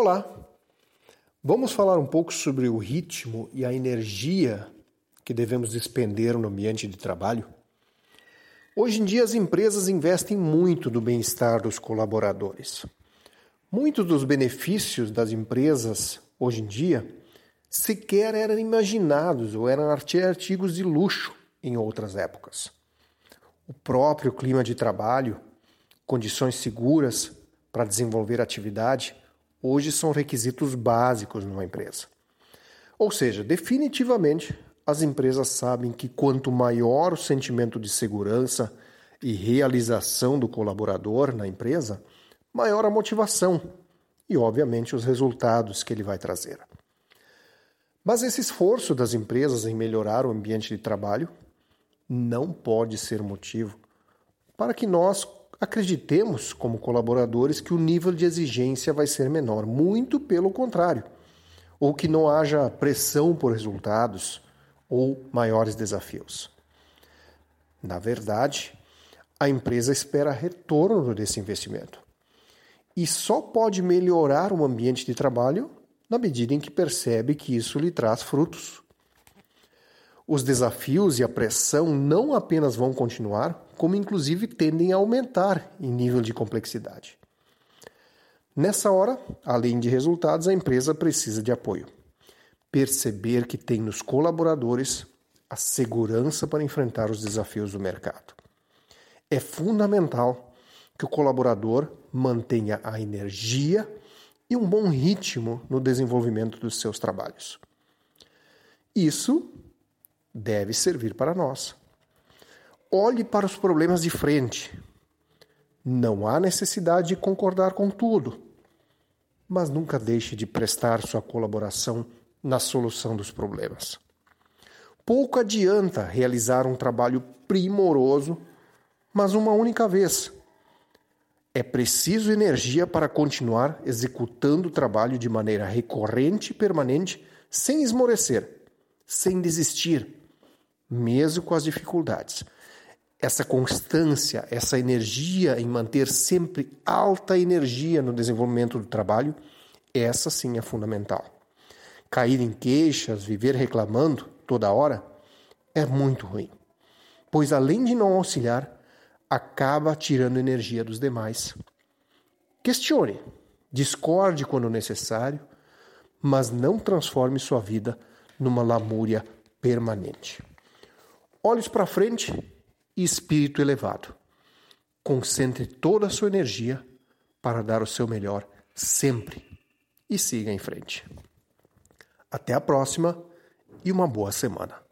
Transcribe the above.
Olá! Vamos falar um pouco sobre o ritmo e a energia que devemos despender no ambiente de trabalho? Hoje em dia, as empresas investem muito no bem-estar dos colaboradores. Muitos dos benefícios das empresas hoje em dia sequer eram imaginados ou eram artigos de luxo em outras épocas. O próprio clima de trabalho, condições seguras para desenvolver atividade, hoje são requisitos básicos numa empresa. Ou seja, definitivamente as empresas sabem que quanto maior o sentimento de segurança e realização do colaborador na empresa, maior a motivação e, obviamente, os resultados que ele vai trazer. Mas esse esforço das empresas em melhorar o ambiente de trabalho não pode ser motivo para que nós acreditemos, como colaboradores, que o nível de exigência vai ser menor. Muito pelo contrário. Ou que não haja pressão por resultados ou maiores desafios. Na verdade, a empresa espera retorno desse investimento. E só pode melhorar o ambiente de trabalho na medida em que percebe que isso lhe traz frutos. Os desafios e a pressão não apenas vão continuar, como inclusive tendem a aumentar em nível de complexidade. Nessa hora, além de resultados, a empresa precisa de apoio. Perceber que tem nos colaboradores a segurança para enfrentar os desafios do mercado. É fundamental que o colaborador mantenha a energia e um bom ritmo no desenvolvimento dos seus trabalhos. Isso deve servir para nós. Olhe para os problemas de frente. Não há necessidade de concordar com tudo, mas nunca deixe de prestar sua colaboração na solução dos problemas. Pouco adianta realizar um trabalho primoroso, mas uma única vez é preciso energia para continuar executando o trabalho de maneira recorrente e permanente, sem esmorecer, sem desistir, mesmo com as dificuldades. Essa constância, essa energia em manter sempre alta energia no desenvolvimento do trabalho, essa sim é fundamental. Cair em queixas, viver reclamando toda hora, é muito ruim, pois além de não auxiliar, acaba tirando energia dos demais. Questione, discorde quando necessário, mas não transforme sua vida numa lamúria permanente. Olhos para frente e espírito elevado. Concentre toda a sua energia para dar o seu melhor sempre e siga em frente. Até a próxima e uma boa semana.